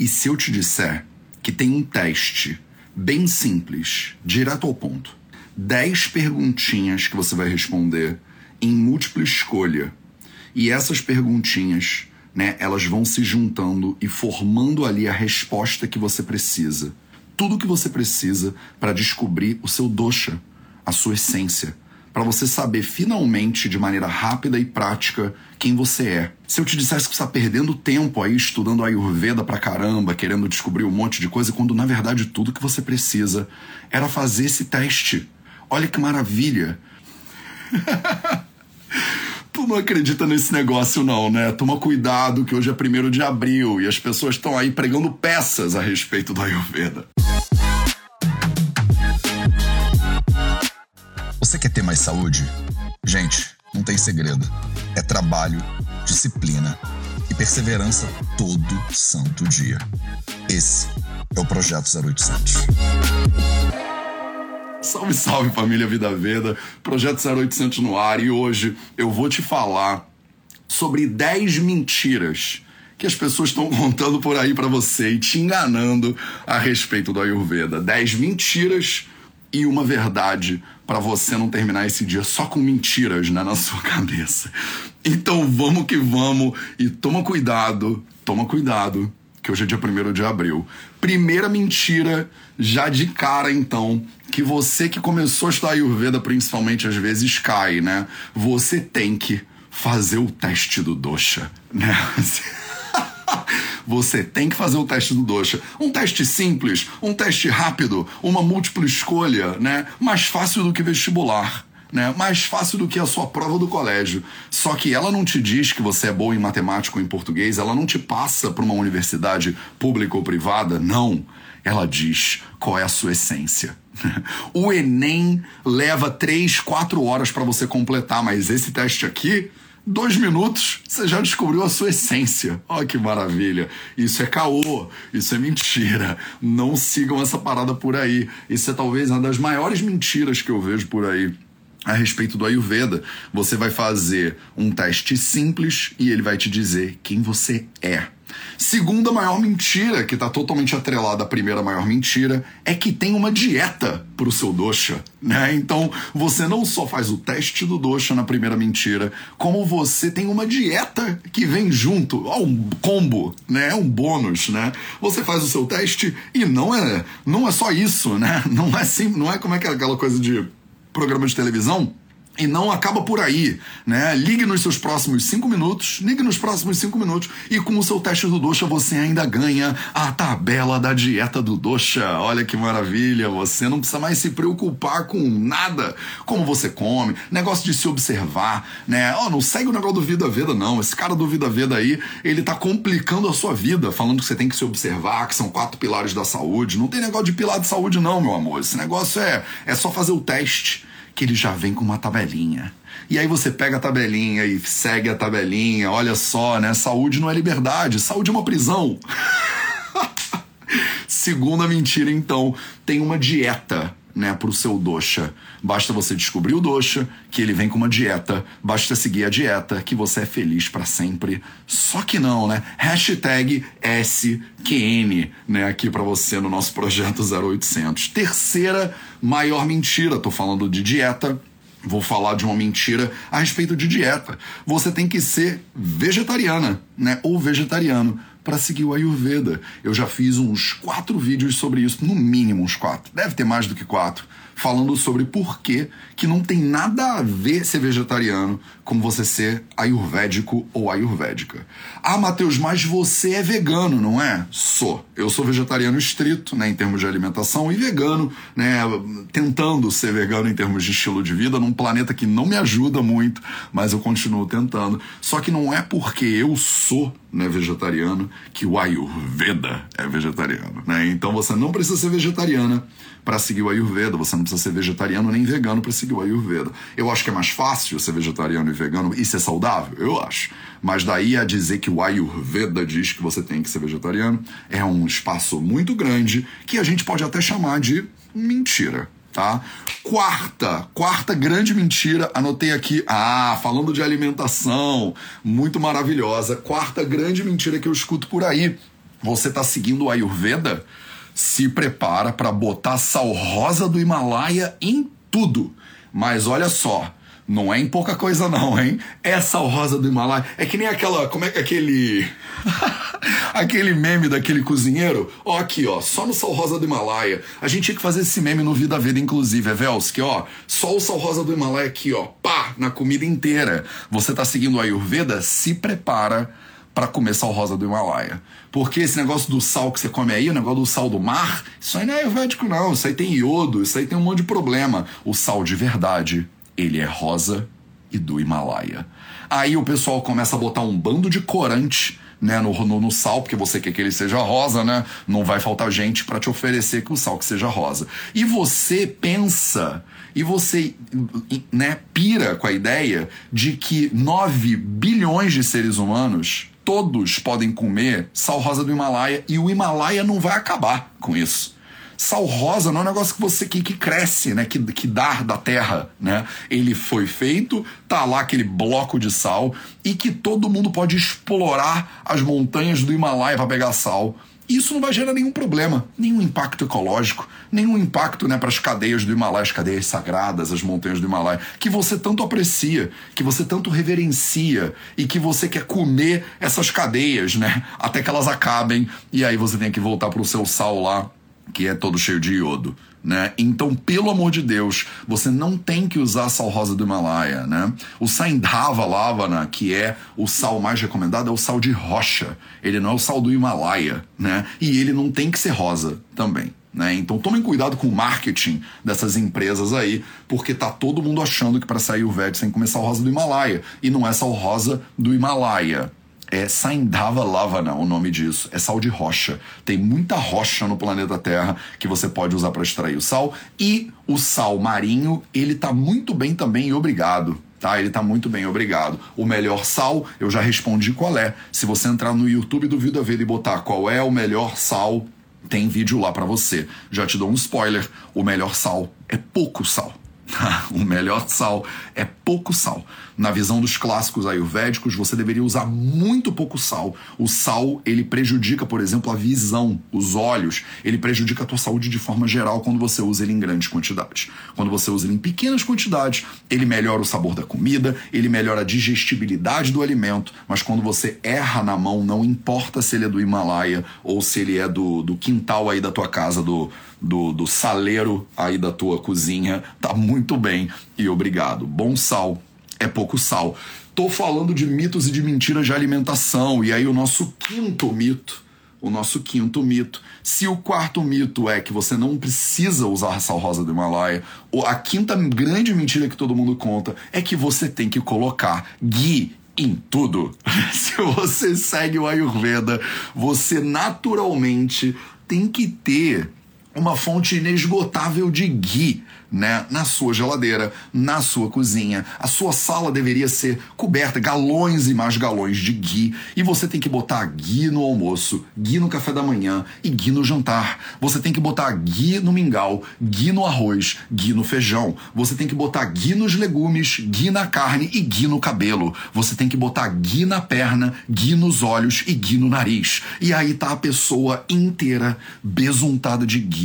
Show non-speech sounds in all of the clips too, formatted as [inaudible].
E se eu te disser que tem um teste bem simples, direto ao ponto, 10 perguntinhas que você vai responder em múltipla escolha. E essas perguntinhas, né, elas vão se juntando e formando ali a resposta que você precisa. Tudo que você precisa para descobrir o seu dosha, a sua essência para você saber finalmente, de maneira rápida e prática, quem você é. Se eu te dissesse que você está perdendo tempo aí estudando Ayurveda pra caramba, querendo descobrir um monte de coisa, quando na verdade tudo que você precisa era fazer esse teste. Olha que maravilha! [laughs] tu não acredita nesse negócio, não, né? Toma cuidado que hoje é primeiro de abril e as pessoas estão aí pregando peças a respeito do Ayurveda. Quer ter mais saúde? Gente, não tem segredo. É trabalho, disciplina e perseverança todo santo dia. Esse é o Projeto 0800. Salve, salve família Vida Veda, Projeto 0800 no ar e hoje eu vou te falar sobre 10 mentiras que as pessoas estão [laughs] contando por aí para você e te enganando a respeito do Ayurveda. 10 mentiras e uma verdade para você não terminar esse dia só com mentiras né, na sua cabeça. Então vamos que vamos e toma cuidado, toma cuidado, que hoje é dia 1 de abril. Primeira mentira, já de cara então, que você que começou a estudar Ayurveda principalmente às vezes cai, né? Você tem que fazer o teste do dosha, né? [laughs] [laughs] você tem que fazer o teste do Dosha. Um teste simples, um teste rápido, uma múltipla escolha, né? Mais fácil do que vestibular. Né? Mais fácil do que a sua prova do colégio. Só que ela não te diz que você é bom em matemática ou em português, ela não te passa para uma universidade pública ou privada, não. Ela diz qual é a sua essência. [laughs] O Enem leva três, quatro horas para você completar, mas esse teste aqui dois minutos, você já descobriu a sua essência. Olha que maravilha. Isso é caô, isso é mentira. Não sigam essa parada por aí. Isso é talvez uma das maiores mentiras que eu vejo por aí a respeito do Ayurveda. Você vai fazer um teste simples e ele vai te dizer quem você é. Segunda maior mentira, que está totalmente atrelada à primeira maior mentira, é que tem uma dieta para o seu dosha, né? Então você não só faz o teste do dosha na primeira mentira, como você tem uma dieta que vem junto, ó, um combo, né? Um bônus, né? Você faz o seu teste e não é, não é só isso, né? Não é assim, não é como é que é aquela coisa de programa de televisão e não acaba por aí, né? Ligue nos seus próximos cinco minutos, ligue nos próximos cinco minutos e com o seu teste do Doxa você ainda ganha a tabela da dieta do Doxa. Olha que maravilha, você não precisa mais se preocupar com nada, como você come, negócio de se observar, né? Ó, oh, não segue o negócio do Vida Veda não, esse cara do Vida Veda aí, ele tá complicando a sua vida, falando que você tem que se observar, que são quatro pilares da saúde. Não tem negócio de pilar de saúde não, meu amor. Esse negócio é, é só fazer o teste que ele já vem com uma tabelinha. E aí você pega a tabelinha e segue a tabelinha. Olha só, né? Saúde não é liberdade, saúde é uma prisão. [laughs] Segunda mentira, então, tem uma dieta né, para o seu dosha. Basta você descobrir o dosha, que ele vem com uma dieta. Basta seguir a dieta, que você é feliz para sempre. Só que não, né? Hashtag SQN, né, aqui para você no nosso projeto 0800. Terceira maior mentira, tô falando de dieta. Vou falar de uma mentira a respeito de dieta. Você tem que ser vegetariana, né? Ou vegetariano para seguir o Ayurveda. Eu já fiz uns quatro vídeos sobre isso, no mínimo uns quatro. Deve ter mais do que quatro falando sobre por que que não tem nada a ver ser vegetariano com você ser ayurvédico ou ayurvédica. Ah, Matheus, mas você é vegano, não é? Sou. Eu sou vegetariano estrito, né, em termos de alimentação, e vegano, né, tentando ser vegano em termos de estilo de vida, num planeta que não me ajuda muito, mas eu continuo tentando. Só que não é porque eu sou né, vegetariano que o Ayurveda é vegetariano, né? Então você não precisa ser vegetariana para seguir o Ayurveda, você não precisa ser vegetariano nem vegano para seguir o Ayurveda. Eu acho que é mais fácil ser vegetariano e vegano e ser saudável, eu acho. Mas daí a dizer que o Ayurveda diz que você tem que ser vegetariano é um espaço muito grande que a gente pode até chamar de mentira. Tá? Quarta, quarta grande mentira, anotei aqui. Ah, falando de alimentação, muito maravilhosa. Quarta grande mentira que eu escuto por aí você tá seguindo o Ayurveda, se prepara para botar sal rosa do Himalaia em tudo. Mas olha só, não é em pouca coisa não, hein? É sal rosa do Himalaia. É que nem aquela, como é que é aquele [laughs] aquele meme daquele cozinheiro? Ó aqui, ó, só no sal rosa do Himalaia. A gente tinha que fazer esse meme no Vida Vida inclusive, é Velski, ó. Só o sal rosa do Himalaia aqui, ó, pá, na comida inteira. Você tá seguindo a Ayurveda? Se prepara para comer sal rosa do Himalaia. Porque esse negócio do sal que você come aí, o negócio do sal do mar, isso aí não é ayurvédico não, isso aí tem iodo, isso aí tem um monte de problema. O sal de verdade, ele é rosa e do Himalaia. Aí o pessoal começa a botar um bando de corante né, no, no, no, sal, porque você quer que ele seja rosa, né? Não vai faltar gente para te oferecer que o sal que seja rosa. E você pensa e você né, pira com a ideia de que 9 bilhões de seres humanos todos podem comer sal rosa do Himalaia e o Himalaia não vai acabar com isso. Sal rosa não é um negócio que você que, que cresce, né? Que, que dá da terra, né? Ele foi feito, tá lá aquele bloco de sal e que todo mundo pode explorar as montanhas do Himalaia para pegar sal isso não vai gerar nenhum problema, nenhum impacto ecológico, nenhum impacto né, para as cadeias do Himalaia, as cadeias sagradas, as montanhas do Himalaia, que você tanto aprecia, que você tanto reverencia e que você quer comer essas cadeias, né? Até que elas acabem e aí você tem que voltar para o seu sal lá, que é todo cheio de iodo né? Então, pelo amor de Deus, você não tem que usar sal rosa do Himalaia, né? O Saindhava Lavana, que é o sal mais recomendado, é o sal de rocha. Ele não é o sal do Himalaia, né? E ele não tem que ser rosa também. Né? Então tomem cuidado com o marketing dessas empresas aí, porque tá todo mundo achando que para sair o VET tem que comer sal rosa do Himalaia. E não é sal rosa do Himalaia é Saindava Lavana, o nome disso. É sal de rocha. Tem muita rocha no planeta Terra que você pode usar para extrair o sal. E o sal marinho, ele tá muito bem também, obrigado. Tá, ele tá muito bem, obrigado. O melhor sal, eu já respondi qual é. Se você entrar no YouTube do Vida Vida e botar qual é o melhor sal, tem vídeo lá para você. Já te dou um spoiler: o melhor sal é pouco sal. [laughs] o melhor sal é pouco sal. Na visão dos clássicos ayurvédicos, você deveria usar muito pouco sal. O sal, ele prejudica, por exemplo, a visão, os olhos. Ele prejudica a tua saúde de forma geral quando você usa ele em grandes quantidades. Quando você usa ele em pequenas quantidades, ele melhora o sabor da comida, ele melhora a digestibilidade do alimento, mas quando você erra na mão, não importa se ele é do Himalaia ou se ele é do, do quintal aí da tua casa, do, do, do saleiro aí da tua cozinha, tá muito bem e obrigado. Bom sal é pouco sal. Tô falando de mitos e de mentiras de alimentação. E aí, o nosso quinto mito. O nosso quinto mito. Se o quarto mito é que você não precisa usar sal rosa do Himalaia, a quinta grande mentira que todo mundo conta é que você tem que colocar ghee em tudo. [laughs] Se você segue o Ayurveda, você naturalmente tem que ter uma fonte inesgotável de ghee né, na sua geladeira, na sua cozinha. A sua sala deveria ser coberta, galões e mais galões de ghee. E você tem que botar ghee no almoço, ghee no café da manhã e ghee no jantar. Você tem que botar ghee no mingau, ghee no arroz, ghee no feijão. Você tem que botar ghee nos legumes, ghee na carne e ghee no cabelo. Você tem que botar ghee na perna, ghee nos olhos e ghee no nariz. E aí tá a pessoa inteira besuntada de ghee,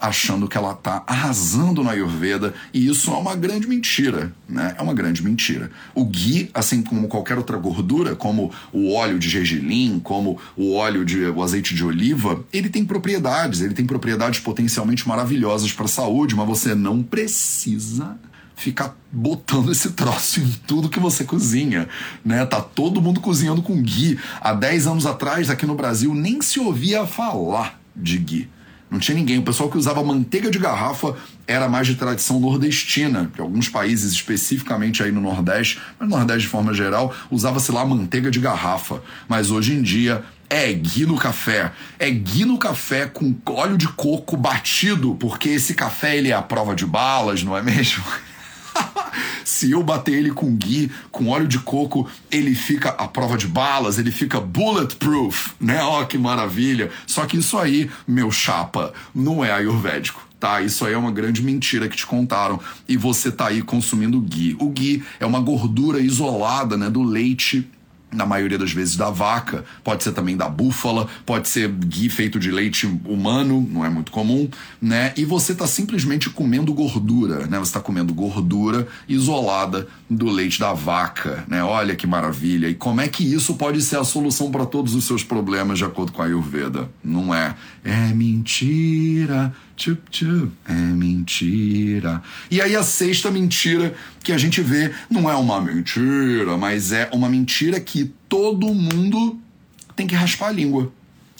achando que ela tá arrasando na Ayurveda, e isso é uma grande mentira, né? É uma grande mentira. O ghee, assim como qualquer outra gordura, como o óleo de gergelim, como o óleo de o azeite de oliva, ele tem propriedades, ele tem propriedades potencialmente maravilhosas para a saúde, mas você não precisa ficar botando esse troço em tudo que você cozinha, né? Tá todo mundo cozinhando com ghee. Há 10 anos atrás, aqui no Brasil, nem se ouvia falar de ghee. Não tinha ninguém. O pessoal que usava manteiga de garrafa era mais de tradição nordestina, que alguns países, especificamente aí no Nordeste, mas no Nordeste de forma geral, usava-se lá manteiga de garrafa. Mas hoje em dia é ghee no café. É ghee no café com óleo de coco batido, porque esse café ele é a prova de balas, não é mesmo? [laughs] Se eu bater ele com ghee, com óleo de coco, ele fica a prova de balas, ele fica bulletproof, né? Ó, que maravilha. Só que isso aí, meu chapa, não é ayurvédico. Tá, isso aí é uma grande mentira que te contaram e você tá aí consumindo ghee. O ghee é uma gordura isolada, né, do leite na maioria das vezes da vaca, pode ser também da búfala, pode ser ghee feito de leite humano, não é muito comum, né? E você está simplesmente comendo gordura, né? Você está comendo gordura isolada do leite da vaca, né? Olha que maravilha! E como é que isso pode ser a solução para todos os seus problemas de acordo com a Ayurveda? Não é? É mentira. Tchup, tchup, é mentira. E aí a sexta mentira que a gente vê não é uma mentira, mas é uma mentira que todo mundo tem que raspar a língua.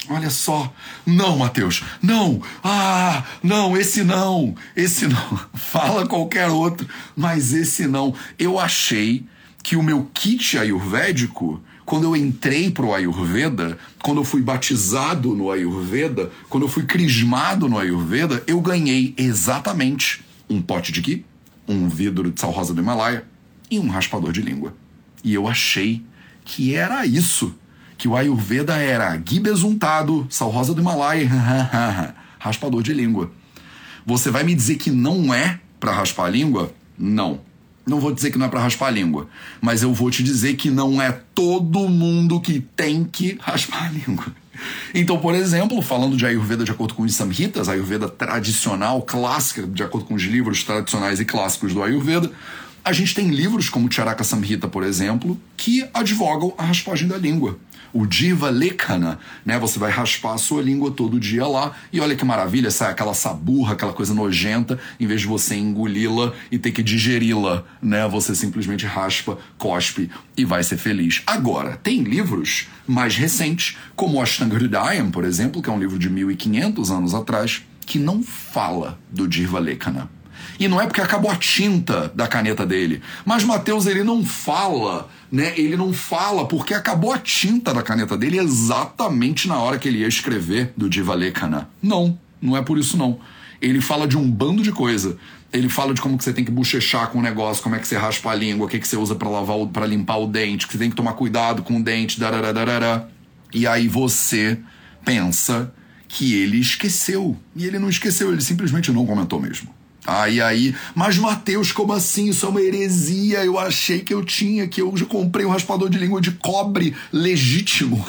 Olha só. Não, Mateus. Não. Ah, não, esse não. Esse não. [laughs] Fala qualquer outro, mas esse não. Eu achei que o meu kit ayurvédico quando eu entrei pro Ayurveda, quando eu fui batizado no Ayurveda, quando eu fui crismado no Ayurveda, eu ganhei exatamente um pote de ghee, um vidro de sal rosa do Himalaia e um raspador de língua. E eu achei que era isso, que o Ayurveda era ghee besuntado, sal rosa do Himalaia, [laughs] raspador de língua. Você vai me dizer que não é para raspar a língua? Não. Não vou dizer que não é para raspar a língua, mas eu vou te dizer que não é todo mundo que tem que raspar a língua. Então, por exemplo, falando de Ayurveda de acordo com os Samhitas, Ayurveda tradicional, clássica, de acordo com os livros tradicionais e clássicos do Ayurveda, a gente tem livros como Charaka Samhita, por exemplo, que advogam a raspagem da língua o Diva Lekana, né? Você vai raspar a sua língua todo dia lá e olha que maravilha, sai aquela saburra, aquela coisa nojenta, em vez de você engoli-la e ter que digeri-la, né? Você simplesmente raspa, cospe e vai ser feliz. Agora, tem livros mais recentes, como o Ashtanga Hridayam, por exemplo, que é um livro de 1500 anos atrás, que não fala do Diva Lekana. E não é porque acabou a tinta da caneta dele. Mas Mateus, ele não fala, né? Ele não fala porque acabou a tinta da caneta dele exatamente na hora que ele ia escrever do Divalekana. Não, não é por isso não. Ele fala de um bando de coisa. Ele fala de como que você tem que bochechar com o negócio, como é que você raspa a língua, o que, que você usa para lavar, para limpar o dente, que você tem que tomar cuidado com o dente, darararara. E aí você pensa que ele esqueceu. E ele não esqueceu, ele simplesmente não comentou mesmo. Aí, aí, mas Mateus, como assim? Isso é uma heresia. Eu achei que eu tinha, que eu já comprei um raspador de língua de cobre legítimo.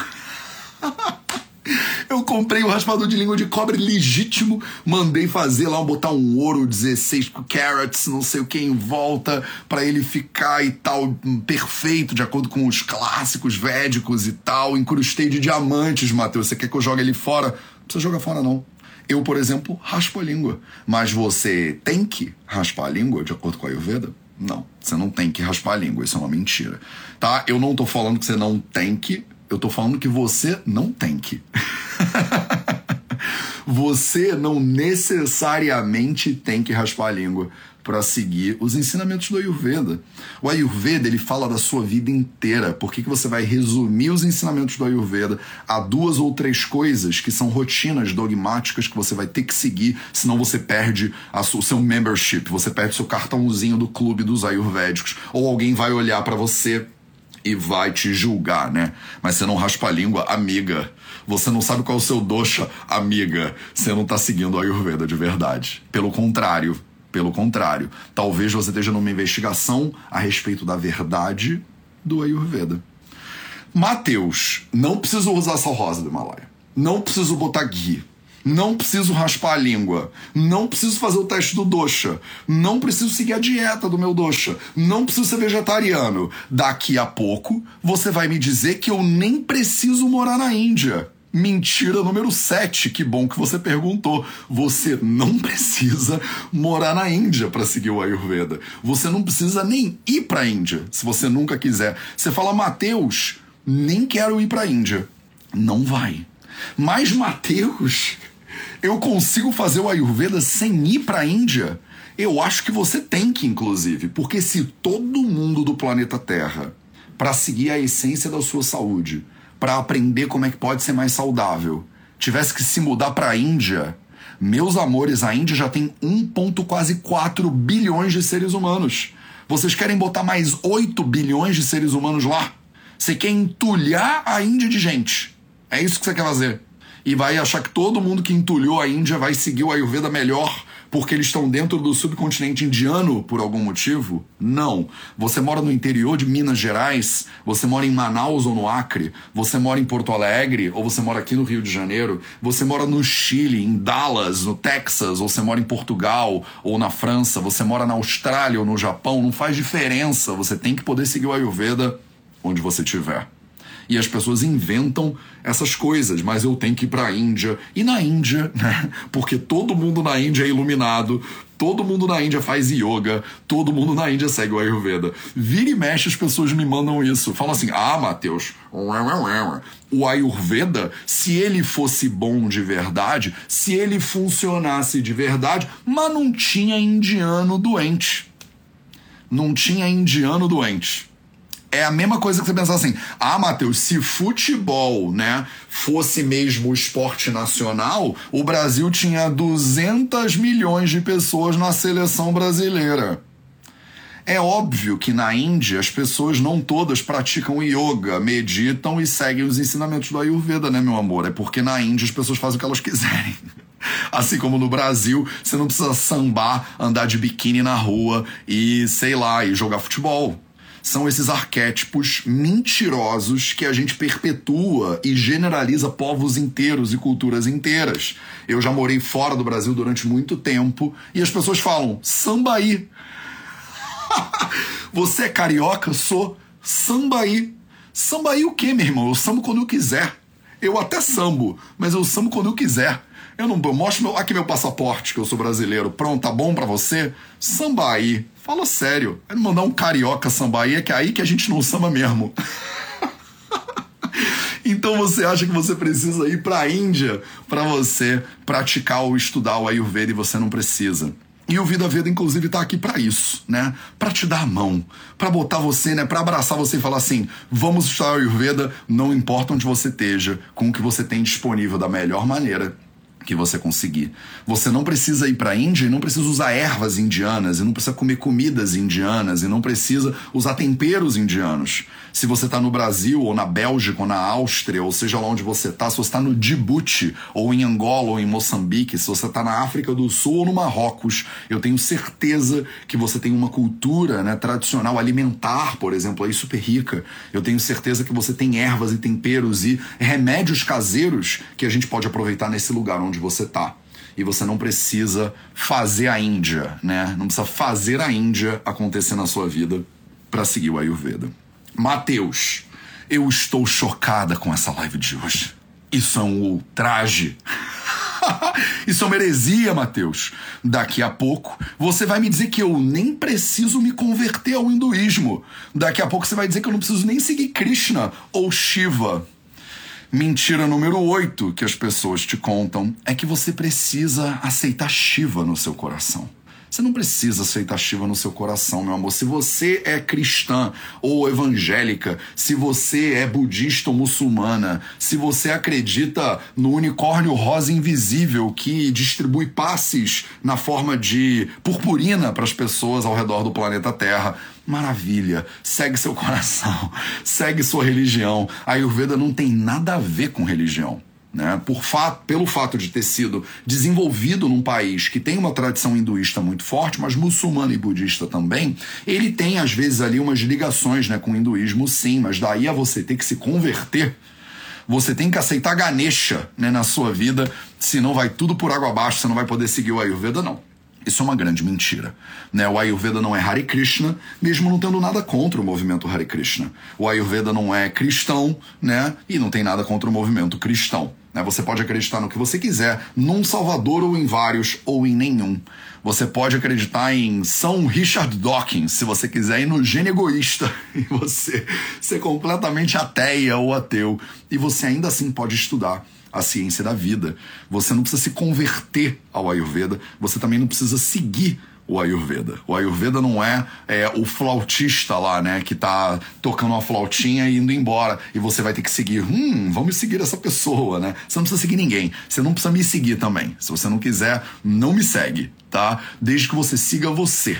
[laughs] eu comprei um raspador de língua de cobre legítimo, mandei fazer lá, botar um ouro 16 carats, não sei o que em volta, para ele ficar e tal, perfeito, de acordo com os clássicos védicos e tal. Incrustei de diamantes, Mateus. Você quer que eu jogue ele fora? Não precisa jogar fora, não. Eu, por exemplo, raspo a língua. Mas você tem que raspar a língua, de acordo com a Ayurveda? Não, você não tem que raspar a língua, isso é uma mentira. Tá? Eu não tô falando que você não tem que, eu tô falando que você não tem que. [laughs] você não necessariamente tem que raspar a língua para seguir os ensinamentos do Ayurveda. O Ayurveda ele fala da sua vida inteira. Por que, que você vai resumir os ensinamentos do Ayurveda a duas ou três coisas que são rotinas dogmáticas que você vai ter que seguir, senão você perde o seu membership, você perde seu cartãozinho do clube dos Ayurvédicos, ou alguém vai olhar para você e vai te julgar, né? Mas você não raspa a língua, amiga. Você não sabe qual é o seu dosha, amiga. Você não tá seguindo o Ayurveda de verdade. Pelo contrário, pelo contrário, talvez você esteja numa investigação a respeito da verdade do Ayurveda. Mateus, não preciso usar sal rosa do Himalaia. Não preciso botar ghee. Não preciso raspar a língua. Não preciso fazer o teste do dosha. Não preciso seguir a dieta do meu dosha. Não preciso ser vegetariano. Daqui a pouco você vai me dizer que eu nem preciso morar na Índia. Mentira número 7. Que bom que você perguntou. Você não precisa morar na Índia para seguir o Ayurveda. Você não precisa nem ir para a Índia, se você nunca quiser. Você fala, Mateus, nem quero ir para a Índia. Não vai. Mas, Mateus, eu consigo fazer o Ayurveda sem ir para a Índia? Eu acho que você tem que, inclusive, porque se todo mundo do planeta Terra, para seguir a essência da sua saúde, para aprender como é que pode ser mais saudável, tivesse que se mudar para a Índia, meus amores, a Índia já tem 1, quase 4 bilhões de seres humanos. Vocês querem botar mais 8 bilhões de seres humanos lá? Você quer entulhar a Índia de gente. É isso que você quer fazer. e vai achar que todo mundo que entulhou a Índia vai seguir o Ayurveda melhor porque eles estão dentro do subcontinente indiano por algum motivo? Não. Você mora no interior de Minas Gerais, você mora em Manaus ou no Acre, você mora em Porto Alegre ou você mora aqui no Rio de Janeiro, você mora no Chile, em Dallas, no Texas, ou você mora em Portugal ou na França, você mora na Austrália ou no Japão, não faz diferença. Você tem que poder seguir o Ayurveda onde você estiver. E as pessoas inventam essas coisas, mas eu tenho que ir para a Índia. E na Índia, [laughs] né? Porque todo mundo na Índia é iluminado, todo mundo na Índia faz yoga, todo mundo na Índia segue o Ayurveda. Vira e mexe, as pessoas me mandam isso. Falam assim: ah, Matheus, o Ayurveda, se ele fosse bom de verdade, se ele funcionasse de verdade, mas não tinha indiano doente. Não tinha indiano doente é a mesma coisa que você pensar assim: ah, Matheus, se futebol, né, fosse mesmo o esporte nacional, o Brasil tinha 200 milhões de pessoas na seleção brasileira. É óbvio que na Índia as pessoas não todas praticam yoga, meditam e seguem os ensinamentos do Ayurveda, né, meu amor? É porque na Índia as pessoas fazem o que elas [laughs] quiserem. Assim como no Brasil, você não precisa sambar, andar de biquíni na rua e, sei lá, e jogar futebol são esses arquétipos mentirosos que a gente perpetua e generaliza povos inteiros e culturas inteiras. Eu já morei fora do Brasil durante muito tempo e as pessoas falam sambaí. [laughs] Você é carioca? Sou sambaí. Sambaí o quê, meu irmão? Eu sambo quando eu quiser. Eu até sambo, mas eu sambo quando eu quiser. Eu não mostro meu, aqui meu passaporte, que eu sou brasileiro. Pronto, tá bom para você? Samba aí. Fala sério. É mandar um carioca samba aí, é que é aí que a gente não samba mesmo. [laughs] então você acha que você precisa ir para a Índia para você praticar ou estudar o Ayurveda e você não precisa. E o Vida Veda, inclusive, está aqui para isso, né? Para te dar a mão, para botar você, né? Para abraçar você e falar assim: vamos estudar o Ayurveda, não importa onde você esteja, com o que você tem disponível da melhor maneira que você conseguir. Você não precisa ir para a Índia e não precisa usar ervas indianas, e não precisa comer comidas indianas, e não precisa usar temperos indianos. Se você está no Brasil, ou na Bélgica, ou na Áustria, ou seja lá onde você está, se você está no Djibouti, ou em Angola, ou em Moçambique, se você está na África do Sul ou no Marrocos, eu tenho certeza que você tem uma cultura né, tradicional alimentar, por exemplo, aí super rica. Eu tenho certeza que você tem ervas e temperos e remédios caseiros que a gente pode aproveitar nesse lugar onde você está e você não precisa fazer a Índia, né? Não precisa fazer a Índia acontecer na sua vida para seguir o Ayurveda. Mateus, eu estou chocada com essa live de hoje. Isso é um ultraje. [laughs] Isso é uma heresia, Mateus. Daqui a pouco você vai me dizer que eu nem preciso me converter ao hinduísmo. Daqui a pouco você vai dizer que eu não preciso nem seguir Krishna ou Shiva. Mentira número 8 que as pessoas te contam é que você precisa aceitar Shiva no seu coração. Você não precisa aceitar Shiva no seu coração, meu amor. Se você é cristã ou evangélica, se você é budista ou muçulmana, se você acredita no unicórnio rosa invisível que distribui passes na forma de purpurina para as pessoas ao redor do planeta Terra, maravilha. Segue seu coração, [laughs] segue sua religião. A Ayurveda não tem nada a ver com religião. Né? Por fato, pelo fato de ter sido desenvolvido num país que tem uma tradição hinduísta muito forte, mas muçulmana e budista também, ele tem às vezes ali umas ligações né, com o hinduísmo, sim, mas daí a você ter que se converter, você tem que aceitar Ganesha né, na sua vida, senão vai tudo por água abaixo, você não vai poder seguir o Ayurveda, não. Isso é uma grande mentira. Né? O Ayurveda não é Hare Krishna, mesmo não tendo nada contra o movimento Hare Krishna. O Ayurveda não é cristão, né? E não tem nada contra o movimento cristão. Né? Você pode acreditar no que você quiser, num Salvador ou em vários, ou em nenhum. Você pode acreditar em São Richard Dawkins, se você quiser, e no gênio egoísta, [laughs] e você ser completamente ateia ou ateu. E você ainda assim pode estudar a ciência da vida. Você não precisa se converter ao Ayurveda, você também não precisa seguir o Ayurveda. O Ayurveda não é, é, o flautista lá, né, que tá tocando uma flautinha e indo embora. E você vai ter que seguir. Hum, vamos seguir essa pessoa, né? Você não precisa seguir ninguém. Você não precisa me seguir também. Se você não quiser, não me segue, tá? Desde que você siga você.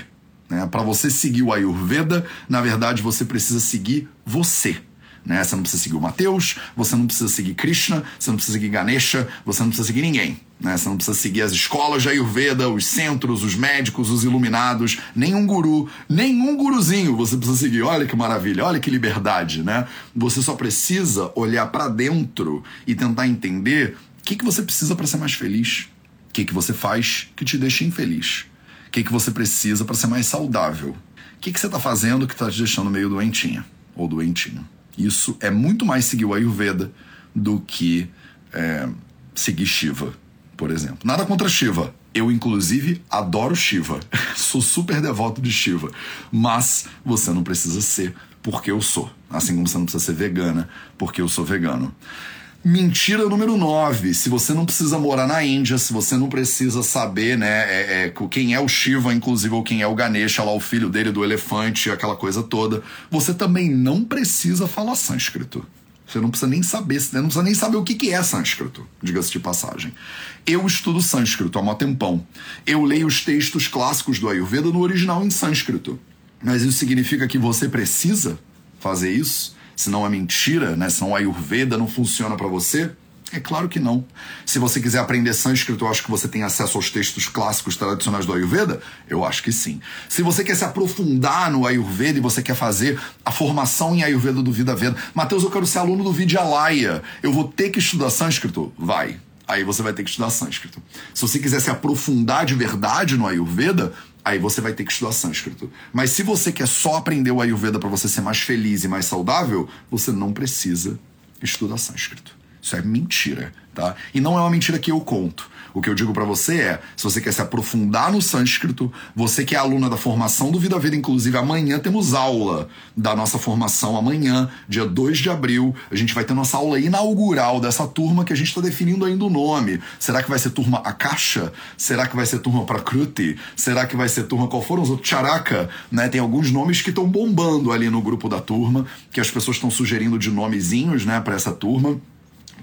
Né? Para você seguir o Ayurveda, na verdade, você precisa seguir você Né? Você não precisa seguir o Mateus, você não precisa seguir Krishna, você não precisa seguir Ganesha, você não precisa seguir ninguém. Né? Você não precisa seguir as escolas de Ayurveda, os centros, os médicos, os iluminados, nenhum guru, nenhum guruzinho você precisa seguir. Olha que maravilha, olha que liberdade, né? Você só precisa olhar para dentro e tentar entender o que, que você precisa para ser mais feliz. O que, que você faz que te deixa infeliz. O que, que você precisa para ser mais saudável. O que, que você está fazendo que está te deixando meio doentinha ou doentinho. Isso é muito mais seguir o Ayurveda do que é, seguir Shiva, por exemplo. Nada contra Shiva. Eu, inclusive, adoro Shiva. [laughs] sou super devoto de Shiva. Mas você não precisa ser porque eu sou. Assim como você não precisa ser vegana porque eu sou vegano. Mentira número 9. Se você não precisa morar na Índia, se você não precisa saber, né, é, é, quem é o Shiva, inclusive, ou quem é o Ganesha, lá o filho dele do elefante, aquela coisa toda, você também não precisa falar sânscrito. Você não precisa nem saber, você não precisa nem saber o que, que é sânscrito, diga-se de passagem. Eu estudo sânscrito há um tempão. Eu leio os textos clássicos do Ayurveda no original em sânscrito. Mas isso significa que você precisa fazer isso? Se não é mentira, né? Se não a Ayurveda não funciona para você? É claro que não. Se você quiser aprender sânscrito, eu acho que você tem acesso aos textos clássicos tradicionais do Ayurveda? Eu acho que sim. Se você quer se aprofundar no Ayurveda e você quer fazer a formação em Ayurveda do Vida Veda, Matheus, eu quero ser aluno do Vidyalaya. Eu vou ter que estudar sânscrito? Vai. Aí você vai ter que estudar sânscrito. Se você quiser se aprofundar de verdade no Ayurveda, aí você vai ter que estudar sânscrito. Mas se você quer só aprender o Ayurveda para você ser mais feliz e mais saudável, você não precisa estudar sânscrito. Isso é mentira, tá? E não é uma mentira que eu conto. O que eu digo para você é, se você quer se aprofundar no sânscrito, você que é aluna da formação do Vida Vida, inclusive amanhã temos aula da nossa formação, amanhã, dia 2 de abril, a gente vai ter nossa aula inaugural dessa turma que a gente está definindo ainda o nome. Será que vai ser turma Akasha? Será que vai ser turma Prakruti? Será que vai ser turma qual foram os outros? Charaka, né? Tem alguns nomes que estão bombando ali no grupo da turma, que as pessoas estão sugerindo de nomezinhos, né, para essa turma.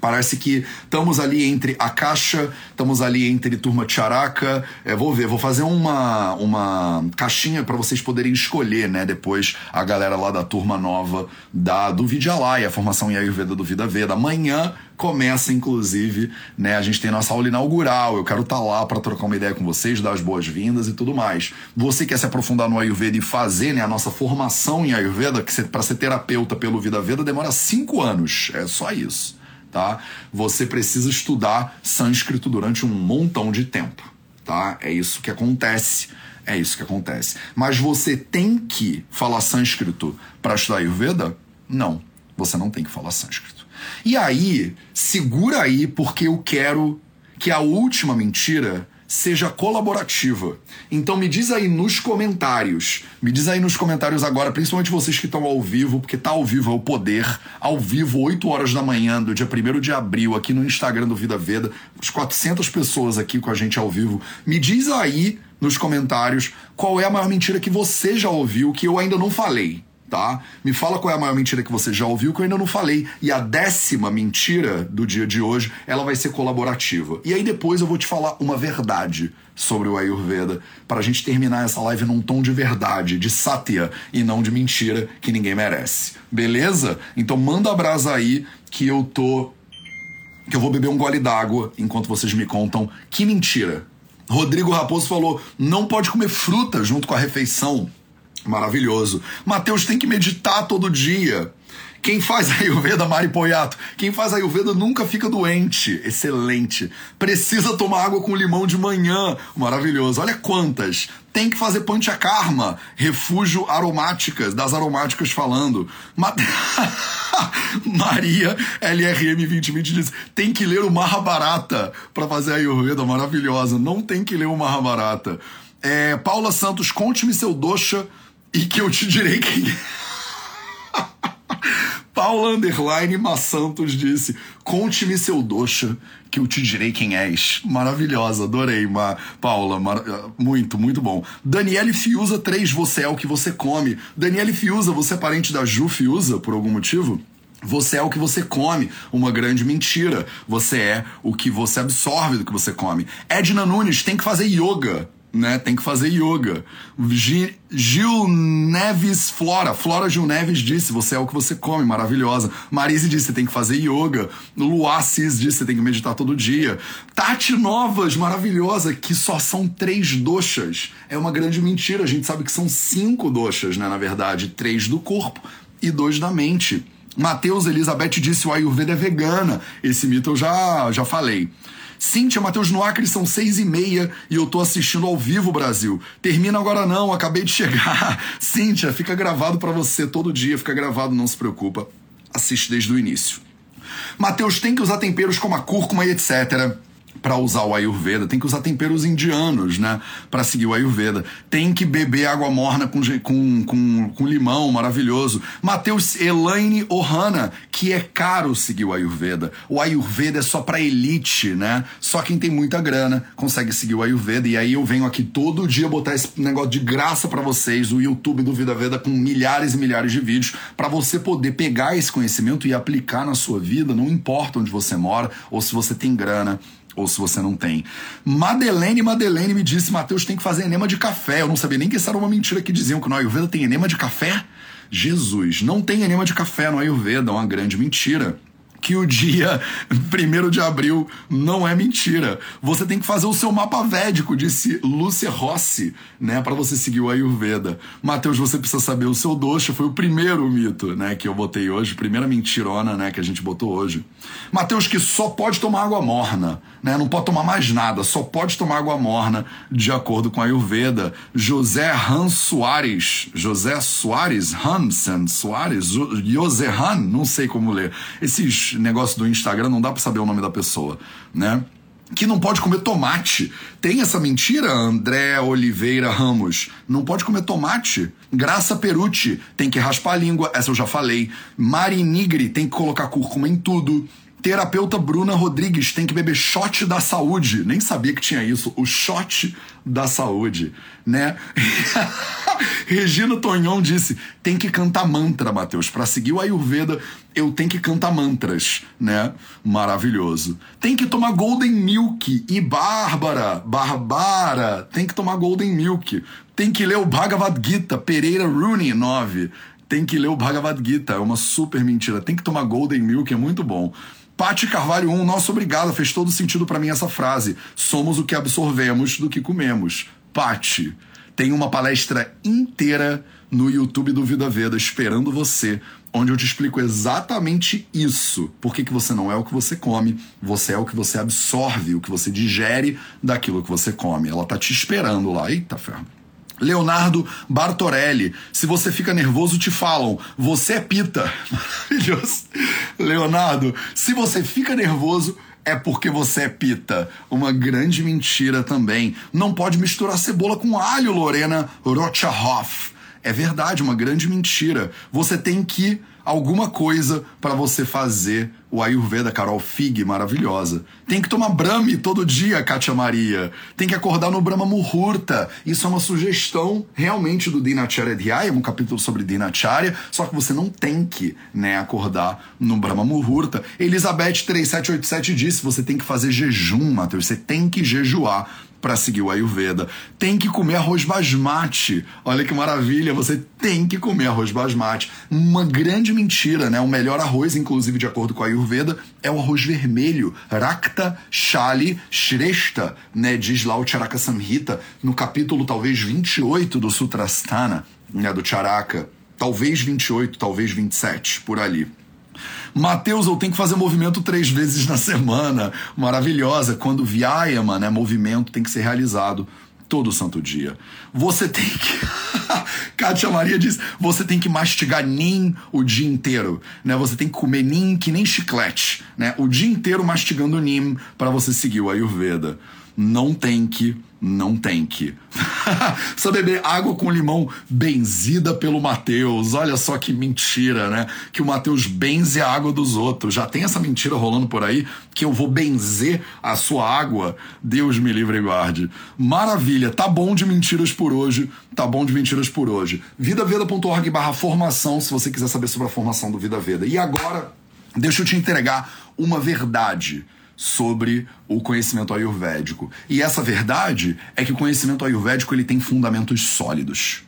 Parece que estamos ali entre a caixa, estamos ali entre turma Tcharaca. É, vou ver, vou fazer uma, uma caixinha para vocês poderem escolher, né? Depois a galera lá da turma nova da do Vidyalaya, a formação em Ayurveda do Vida Veda. Amanhã começa, inclusive, né? A gente tem nossa aula inaugural. Eu quero estar tá lá para trocar uma ideia com vocês, dar as boas-vindas e tudo mais. Você quer se aprofundar no Ayurveda e fazer né, a nossa formação em Ayurveda, que para ser terapeuta pelo Vida Veda demora cinco anos. É só isso tá? Você precisa estudar sânscrito durante um montão de tempo, tá? É isso que acontece. É isso que acontece. Mas você tem que falar sânscrito para estudar Ayurveda? Não, você não tem que falar sânscrito. E aí, segura aí, porque eu quero que a última mentira seja colaborativa. Então me diz aí nos comentários, me diz aí nos comentários agora, principalmente vocês que estão ao vivo, porque tá ao vivo é o poder, ao vivo, 8 horas da manhã do dia 1 de abril, aqui no Instagram do Vida Veda, as 400 pessoas aqui com a gente ao vivo. Me diz aí nos comentários qual é a maior mentira que você já ouviu que eu ainda não falei tá? Me fala qual é a maior mentira que você já ouviu que eu ainda não falei. E a décima mentira do dia de hoje, ela vai ser colaborativa. E aí depois eu vou te falar uma verdade sobre o Ayurveda, para a gente terminar essa live num tom de verdade, de satya e não de mentira que ninguém merece. Beleza? Então manda brasa aí que eu tô que eu vou beber um gole d'água enquanto vocês me contam que mentira. Rodrigo Raposo falou: "Não pode comer fruta junto com a refeição". Maravilhoso. Mateus tem que meditar todo dia. Quem faz [laughs] Ayurveda, Mari Poyato, quem faz Ayurveda nunca fica doente. Excelente. Precisa tomar água com limão de manhã. Maravilhoso. Olha quantas. Tem que fazer panchakarma, refúgio aromáticas, das aromáticas falando. [laughs] Maria LRM 2020 diz: tem que ler o Mahabharata para fazer Ayurveda. Maravilhosa. Não tem que ler o Mahabharata. É, Paula Santos, conte-me seu dosha e que eu te direi quem é. [laughs] Paula Underline Massantos disse: Conte-me seu doxa, que eu te direi quem és. Maravilhosa, adorei, Ma Paula. Mar... Muito, muito bom. Daniele Fiuza 3, você é o que você come. Daniele Fiuza, você é parente da Ju Fiuza, por algum motivo? Você é o que você come, uma grande mentira. Você é o que você absorve do que você come. Edna Nunes tem que fazer yoga né? Tem que fazer yoga. Gil Neves Flora, Flora Gil Neves disse: Você é o que você come, maravilhosa. Marise disse: Você tem que fazer yoga. Luá Cis disse: Você tem que meditar todo dia. Tati Novas, maravilhosa, que só são três doxas. É uma grande mentira. A gente sabe que são cinco doxas, né? Na verdade, três do corpo e dois da mente. Matheus Elizabeth disse: O Ayurveda é vegana. Esse mito eu já, já falei. Cíntia, Matheus no Acre são seis e meia e eu tô assistindo ao vivo, Brasil. Termina agora não, acabei de chegar. [laughs] Cíntia, fica gravado para você todo dia, fica gravado, não se preocupa. Assiste desde o início. Matheus tem que usar temperos como a cúrcuma e etc para usar o Ayurveda, tem que usar temperos indianos, né? Para seguir o Ayurveda. Tem que beber água morna com, com, com, com limão, maravilhoso. Mateus Elaine Ohana, que é caro seguir o Ayurveda. O Ayurveda é só para elite, né? Só quem tem muita grana consegue seguir o Ayurveda. E aí eu venho aqui todo dia botar esse negócio de graça para vocês, o YouTube do Vida Veda com milhares e milhares de vídeos, para você poder pegar esse conhecimento e aplicar na sua vida, não importa onde você mora ou se você tem grana ou se você não tem. Madeleine Madeleine me disse, Mateus, tem que fazer enema de café. Eu não sabia nem que isso era uma mentira que diziam que no Ayurveda tem enema de café. Jesus, não tem enema de café no Ayurveda, é uma grande mentira que o dia [laughs] 1 de abril não é mentira. Você tem que fazer o seu mapa védico, disse Lúcia Rossi, né, para você seguir o Ayurveda. Mateus, você precisa saber o seu doce, foi o primeiro mito, né, que eu botei hoje, primeira mentirona, né, que a gente botou hoje. Mateus que só pode tomar água morna, né, não pode tomar mais nada, só pode tomar água morna de acordo com a Ayurveda. José Han Soares, José Soares, Hansen Soares, José Han, não sei como ler. Esses negócio do Instagram, não dá para saber o nome da pessoa, né? que não pode comer tomate. Tem essa mentira, André Oliveira Ramos? Não pode comer tomate. Graça Perucci tem que raspar a língua, essa eu já falei. Mari Nigri tem que colocar cúrcuma em tudo. Terapeuta Bruna Rodrigues tem que beber shot da saúde. Nem sabia que tinha isso. O shot da saúde, né? [laughs] Regina Tonhon disse: tem que cantar mantra, Matheus. Para seguir o Ayurveda, eu tenho que cantar mantras, né? Maravilhoso. Tem que tomar Golden Milk. E Bárbara, Barbara, tem que tomar Golden Milk. Tem que ler o Bhagavad Gita, Pereira Rooney 9. Tem que ler o Bhagavad Gita, é uma super mentira. Tem que tomar Golden Milk, é muito bom. Pati Carvalho 1, nossa, obrigado, fez todo sentido para mim essa frase. Somos o que absorvemos do que comemos. Pati, tem uma palestra inteira no YouTube do Vida Veda esperando você, onde eu te explico exatamente isso. Por que, que você não é o que você come, você é o que você absorve, o que você digere daquilo que você come. Ela tá te esperando lá. Eita ferro. Leonardo Bartorelli, se você fica nervoso, te falam, você é pita. [laughs] Maravilhoso. Leonardo, se você fica nervoso, é porque você é pita. Uma grande mentira também. Não pode misturar cebola com alho, Lorena Rochahoff. É verdade, uma grande mentira. Você tem que alguma coisa para você fazer o Ayurveda Carol Fig, maravilhosa. Tem que tomar Brahmi todo dia, Kátia Maria. Tem que acordar no Brahma Muhurta. Isso é uma sugestão realmente do Dinacharya Dhyaya, um capítulo sobre Dinacharya, só que você não tem que né, acordar no Brahma Muhurta. Elizabeth 3787 disse, você tem que fazer jejum, Matheus, você tem que jejuar para seguir o Ayurveda. Tem que comer arroz basmati. Olha que maravilha, você tem que comer arroz basmati. Uma grande mentira, né? O melhor arroz, inclusive de acordo com a Ayurveda, é o arroz vermelho. Rakta Shali Shrestha, né? Diz lá o Charaka Samhita, no capítulo talvez 28 do Sutrasthana, né? Do Charaka. Talvez 28, talvez 27, por ali. Mateus, eu tenho que fazer movimento três vezes na semana. Maravilhosa. Quando Vyayama, né, movimento, tem que ser realizado todo santo dia. Você tem que. [laughs] Kátia Maria diz: você tem que mastigar nim o dia inteiro, né? Você tem que comer nim que nem chiclete, né? O dia inteiro mastigando nim para você seguir o Ayurveda. Não tem que não tem que. [laughs] só beber água com limão benzida pelo Mateus. Olha só que mentira, né? Que o Mateus benze a água dos outros. Já tem essa mentira rolando por aí que eu vou benzer a sua água. Deus me livre e guarde. Maravilha, tá bom de mentiras por hoje. Tá bom de mentiras por hoje. vidaveda.org barra formação, se você quiser saber sobre a formação do Vida Veda. E agora, deixa eu te entregar uma verdade sobre o conhecimento ayurvédico. E essa verdade é que o conhecimento ayurvédico ele tem fundamentos sólidos.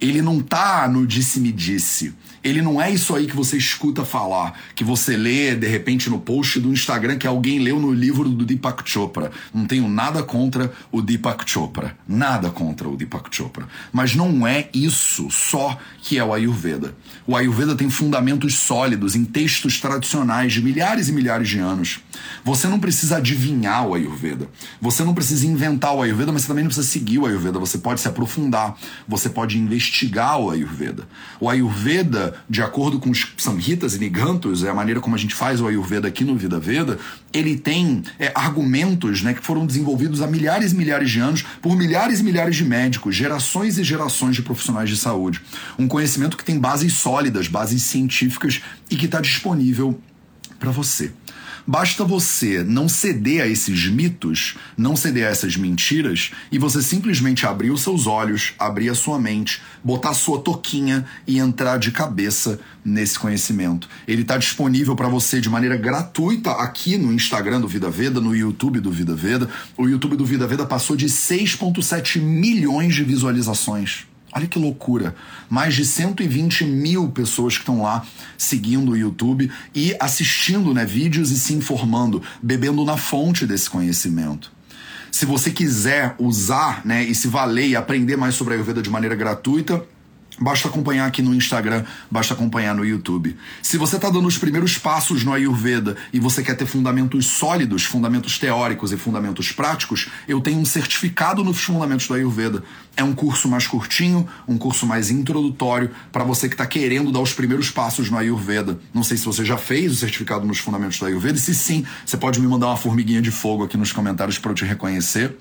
Ele não tá no disse-me-disse. Ele não é isso aí que você escuta falar, que você lê de repente no post do Instagram que alguém leu no livro do Deepak Chopra. Não tenho nada contra o Deepak Chopra. Nada contra o Deepak Chopra. Mas não é isso só que é o Ayurveda. O Ayurveda tem fundamentos sólidos em textos tradicionais de milhares e milhares de anos. Você não precisa adivinhar o Ayurveda. Você não precisa inventar o Ayurveda, mas você também não precisa seguir o Ayurveda. Você pode se aprofundar. Você pode investigar o Ayurveda. O Ayurveda, de acordo com os Samhitas e Nigantos, é a maneira como a gente faz o Ayurveda aqui no Vida Veda, ele tem é, argumentos né, que foram desenvolvidos há milhares e milhares de anos por milhares e milhares de médicos, gerações e gerações de profissionais de saúde. Um conhecimento que tem bases sólidas, bases científicas e que está disponível para você. Basta você não ceder a esses mitos, não ceder a essas mentiras e você simplesmente abrir os seus olhos, abrir a sua mente, botar a sua toquinha e entrar de cabeça nesse conhecimento. Ele está disponível para você de maneira gratuita aqui no Instagram do Vida Veda, no YouTube do Vida Veda. O YouTube do Vida Veda passou de 6,7 milhões de visualizações. Olha que loucura. Mais de 120 mil pessoas que estão lá seguindo o YouTube e assistindo né, vídeos e se informando, bebendo na fonte desse conhecimento. Se você quiser usar né, e se valer e aprender mais sobre a Ayurveda de maneira gratuita, Basta acompanhar aqui no Instagram, basta acompanhar no YouTube. Se você está dando os primeiros passos no Ayurveda e você quer ter fundamentos sólidos, fundamentos teóricos e fundamentos práticos, eu tenho um certificado nos fundamentos do Ayurveda. É um curso mais curtinho, um curso mais introdutório para você que está querendo dar os primeiros passos no Ayurveda. Não sei se você já fez o certificado nos fundamentos do Ayurveda, e se sim, você pode me mandar uma formiguinha de fogo aqui nos comentários para eu te reconhecer.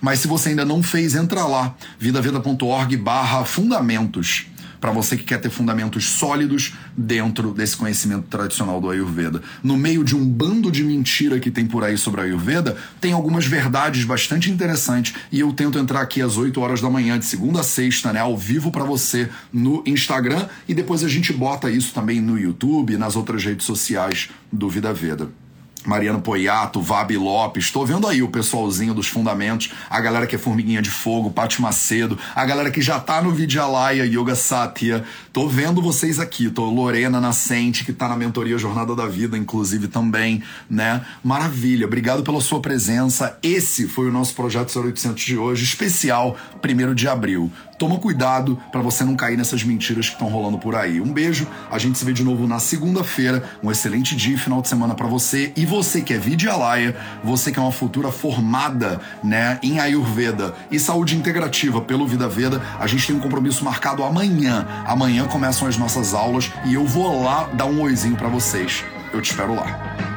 Mas se você ainda não fez, entra lá, vidaveda.org barra fundamentos para você que quer ter fundamentos sólidos dentro desse conhecimento tradicional do Ayurveda. No meio de um bando de mentira que tem por aí sobre a Ayurveda, tem algumas verdades bastante interessantes e eu tento entrar aqui às 8 horas da manhã, de segunda a sexta, né, ao vivo para você no Instagram e depois a gente bota isso também no YouTube nas outras redes sociais do Vida Veda. Mariano Poiato, Vabi Lopes, tô vendo aí o pessoalzinho dos fundamentos, a galera que é Formiguinha de Fogo, Pati Macedo, a galera que já tá no Vidyalaya Yoga Satya, tô vendo vocês aqui, tô Lorena Nascente, que tá na mentoria Jornada da Vida, inclusive também, né? Maravilha, obrigado pela sua presença, esse foi o nosso Projeto 0800 de hoje, especial 1 de abril. Toma cuidado para você não cair nessas mentiras que estão rolando por aí. Um beijo, a gente se vê de novo na segunda-feira. Um excelente dia e final de semana para você. E você que é Vidyalaya, você que é uma futura formada né, em Ayurveda e saúde integrativa pelo Vida Veda, a gente tem um compromisso marcado amanhã. Amanhã começam as nossas aulas e eu vou lá dar um oizinho para vocês. Eu te espero lá.